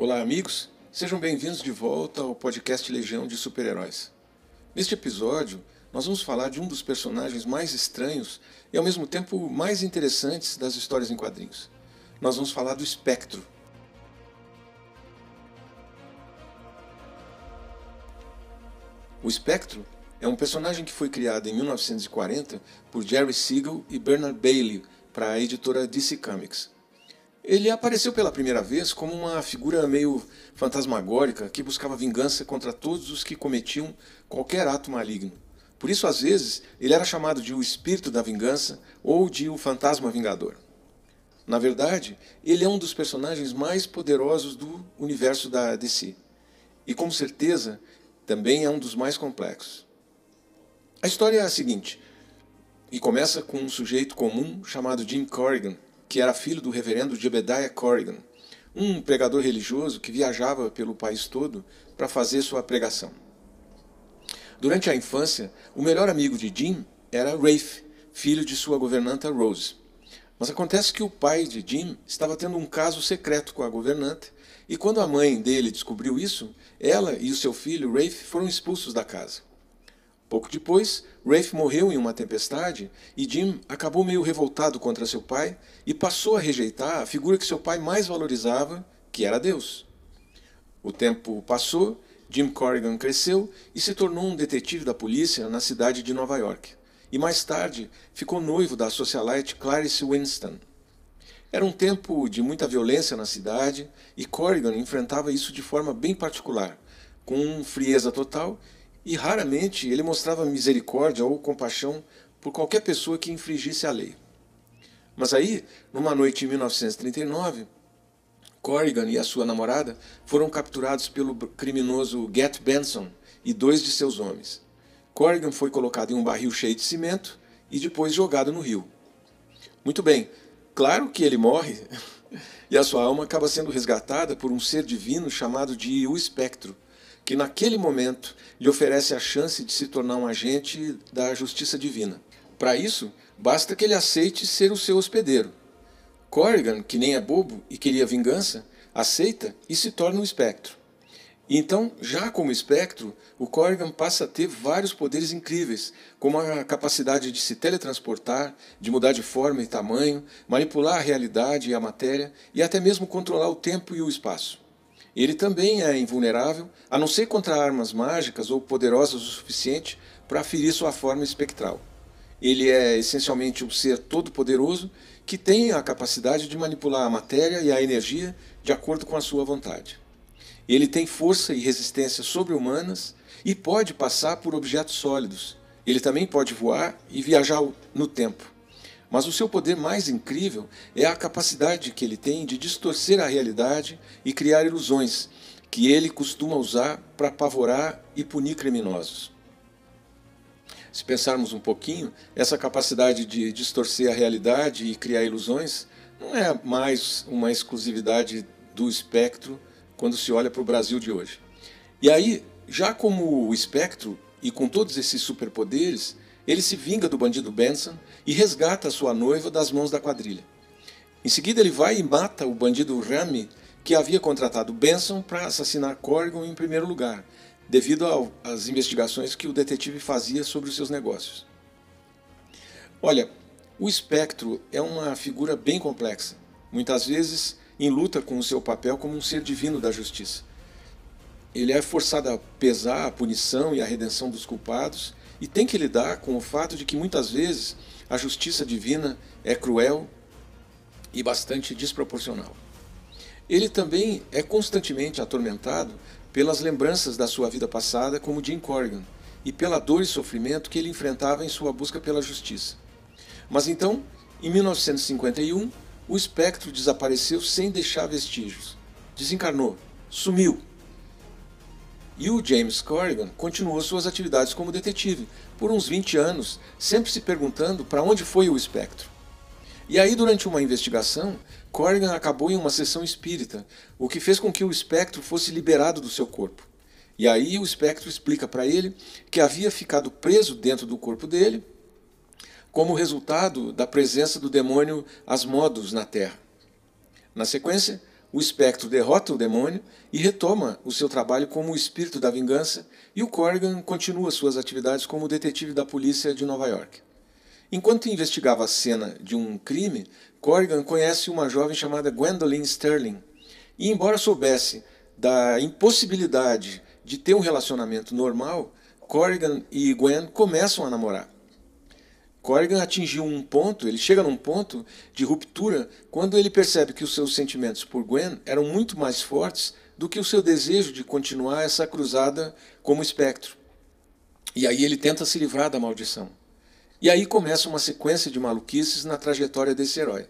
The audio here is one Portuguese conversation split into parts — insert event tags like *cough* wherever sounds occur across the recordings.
Olá, amigos. Sejam bem-vindos de volta ao podcast Legião de Super-Heróis. Neste episódio, nós vamos falar de um dos personagens mais estranhos e ao mesmo tempo mais interessantes das histórias em quadrinhos. Nós vamos falar do Espectro. O Espectro é um personagem que foi criado em 1940 por Jerry Siegel e Bernard Bailey para a editora DC Comics. Ele apareceu pela primeira vez como uma figura meio fantasmagórica que buscava vingança contra todos os que cometiam qualquer ato maligno. Por isso, às vezes, ele era chamado de o espírito da vingança ou de o fantasma vingador. Na verdade, ele é um dos personagens mais poderosos do universo da DC. E com certeza, também é um dos mais complexos. A história é a seguinte, e começa com um sujeito comum chamado Jim Corrigan, que era filho do reverendo Jebediah Corrigan, um pregador religioso que viajava pelo país todo para fazer sua pregação. Durante a infância, o melhor amigo de Jim era Rafe, filho de sua governanta Rose. Mas acontece que o pai de Jim estava tendo um caso secreto com a governanta, e quando a mãe dele descobriu isso, ela e o seu filho Rafe foram expulsos da casa. Pouco depois, Rafe morreu em uma tempestade e Jim acabou meio revoltado contra seu pai e passou a rejeitar a figura que seu pai mais valorizava, que era Deus. O tempo passou, Jim Corrigan cresceu e se tornou um detetive da polícia na cidade de Nova York. E mais tarde ficou noivo da socialite Clarice Winston. Era um tempo de muita violência na cidade e Corrigan enfrentava isso de forma bem particular, com frieza total e raramente ele mostrava misericórdia ou compaixão por qualquer pessoa que infringisse a lei. Mas aí, numa noite em 1939, Corrigan e a sua namorada foram capturados pelo criminoso Get Benson e dois de seus homens. Corrigan foi colocado em um barril cheio de cimento e depois jogado no rio. Muito bem, claro que ele morre *laughs* e a sua alma acaba sendo resgatada por um ser divino chamado de O Espectro, que naquele momento lhe oferece a chance de se tornar um agente da justiça divina. Para isso, basta que ele aceite ser o seu hospedeiro. Corrigan, que nem é bobo e queria vingança, aceita e se torna um espectro. Então, já como espectro, o Corrigan passa a ter vários poderes incríveis, como a capacidade de se teletransportar, de mudar de forma e tamanho, manipular a realidade e a matéria e até mesmo controlar o tempo e o espaço. Ele também é invulnerável, a não ser contra armas mágicas ou poderosas o suficiente para ferir sua forma espectral. Ele é essencialmente um ser todo-poderoso que tem a capacidade de manipular a matéria e a energia de acordo com a sua vontade. Ele tem força e resistência sobre-humanas e pode passar por objetos sólidos. Ele também pode voar e viajar no tempo. Mas o seu poder mais incrível é a capacidade que ele tem de distorcer a realidade e criar ilusões, que ele costuma usar para apavorar e punir criminosos. Se pensarmos um pouquinho, essa capacidade de distorcer a realidade e criar ilusões não é mais uma exclusividade do espectro quando se olha para o Brasil de hoje. E aí, já como o espectro e com todos esses superpoderes, ele se vinga do bandido Benson e resgata sua noiva das mãos da quadrilha. Em seguida, ele vai e mata o bandido Rami, que havia contratado Benson para assassinar Corrigan em primeiro lugar, devido às investigações que o detetive fazia sobre os seus negócios. Olha, o espectro é uma figura bem complexa, muitas vezes em luta com o seu papel como um ser divino da justiça. Ele é forçado a pesar a punição e a redenção dos culpados e tem que lidar com o fato de que muitas vezes a justiça divina é cruel e bastante desproporcional. Ele também é constantemente atormentado pelas lembranças da sua vida passada como Jim Corrigan e pela dor e sofrimento que ele enfrentava em sua busca pela justiça. Mas então, em 1951, o espectro desapareceu sem deixar vestígios. Desencarnou, sumiu e o James Corrigan continuou suas atividades como detetive por uns 20 anos, sempre se perguntando para onde foi o espectro. E aí, durante uma investigação, Corrigan acabou em uma sessão espírita, o que fez com que o espectro fosse liberado do seu corpo. E aí o espectro explica para ele que havia ficado preso dentro do corpo dele como resultado da presença do demônio Asmodos na Terra. Na sequência, o espectro derrota o demônio e retoma o seu trabalho como o espírito da vingança, e o Corrigan continua suas atividades como detetive da polícia de Nova York. Enquanto investigava a cena de um crime, Corrigan conhece uma jovem chamada Gwendolyn Sterling. E, embora soubesse da impossibilidade de ter um relacionamento normal, Corrigan e Gwen começam a namorar. Corrigan atingiu um ponto, ele chega num ponto de ruptura quando ele percebe que os seus sentimentos por Gwen eram muito mais fortes do que o seu desejo de continuar essa cruzada como espectro. E aí ele tenta se livrar da maldição. E aí começa uma sequência de maluquices na trajetória desse herói.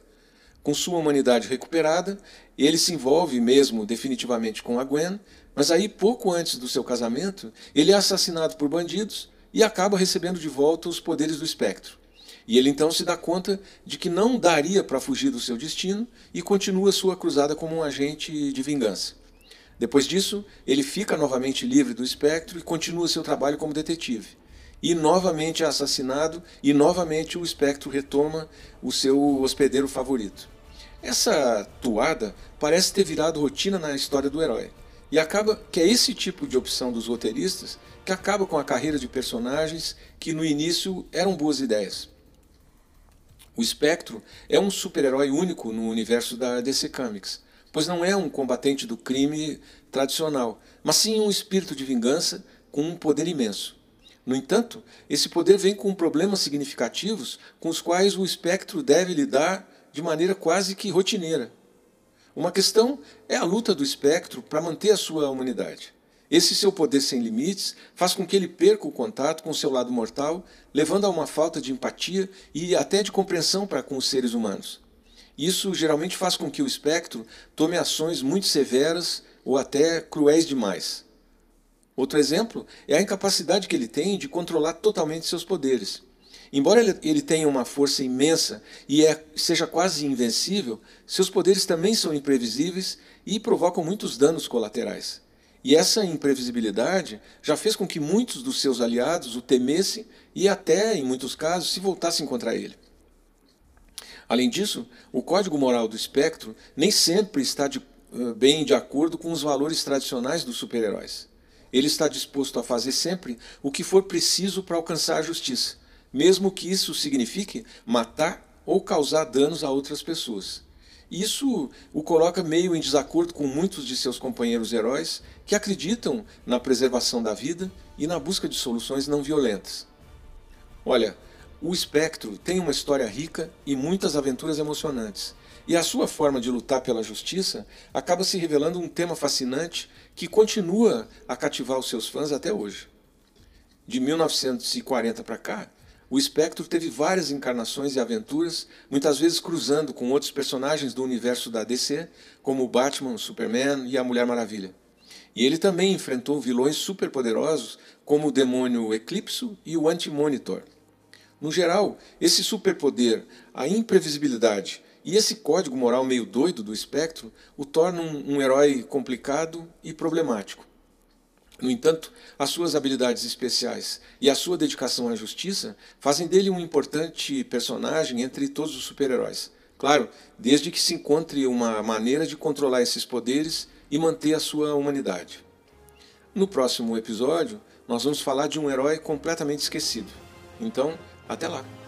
Com sua humanidade recuperada, ele se envolve mesmo definitivamente com a Gwen, mas aí pouco antes do seu casamento, ele é assassinado por bandidos e acaba recebendo de volta os poderes do espectro. E ele então se dá conta de que não daria para fugir do seu destino e continua sua cruzada como um agente de vingança. Depois disso, ele fica novamente livre do espectro e continua seu trabalho como detetive e novamente é assassinado, e novamente o espectro retoma o seu hospedeiro favorito. Essa toada parece ter virado rotina na história do herói. E acaba que é esse tipo de opção dos roteiristas que acaba com a carreira de personagens que no início eram boas ideias. O Espectro é um super-herói único no universo da DC Comics, pois não é um combatente do crime tradicional, mas sim um espírito de vingança com um poder imenso. No entanto, esse poder vem com problemas significativos com os quais o espectro deve lidar de maneira quase que rotineira. Uma questão é a luta do espectro para manter a sua humanidade. Esse seu poder sem limites faz com que ele perca o contato com seu lado mortal, levando a uma falta de empatia e até de compreensão para com os seres humanos. Isso geralmente faz com que o espectro tome ações muito severas ou até cruéis demais. Outro exemplo é a incapacidade que ele tem de controlar totalmente seus poderes. Embora ele, ele tenha uma força imensa e é, seja quase invencível, seus poderes também são imprevisíveis e provocam muitos danos colaterais. E essa imprevisibilidade já fez com que muitos dos seus aliados o temessem e até, em muitos casos, se voltassem contra ele. Além disso, o código moral do espectro nem sempre está de, bem de acordo com os valores tradicionais dos super-heróis. Ele está disposto a fazer sempre o que for preciso para alcançar a justiça, mesmo que isso signifique matar ou causar danos a outras pessoas. Isso o coloca meio em desacordo com muitos de seus companheiros heróis que acreditam na preservação da vida e na busca de soluções não violentas. Olha, o Espectro tem uma história rica e muitas aventuras emocionantes, e a sua forma de lutar pela justiça acaba se revelando um tema fascinante que continua a cativar os seus fãs até hoje. De 1940 para cá, o Espectro teve várias encarnações e aventuras, muitas vezes cruzando com outros personagens do universo da DC, como Batman, Superman e a Mulher Maravilha. E ele também enfrentou vilões superpoderosos como o demônio Eclipso e o Anti-Monitor. No geral, esse superpoder, a imprevisibilidade e esse código moral meio doido do espectro o torna um, um herói complicado e problemático. No entanto, as suas habilidades especiais e a sua dedicação à justiça fazem dele um importante personagem entre todos os super-heróis. Claro, desde que se encontre uma maneira de controlar esses poderes e manter a sua humanidade. No próximo episódio, nós vamos falar de um herói completamente esquecido. Então, até lá!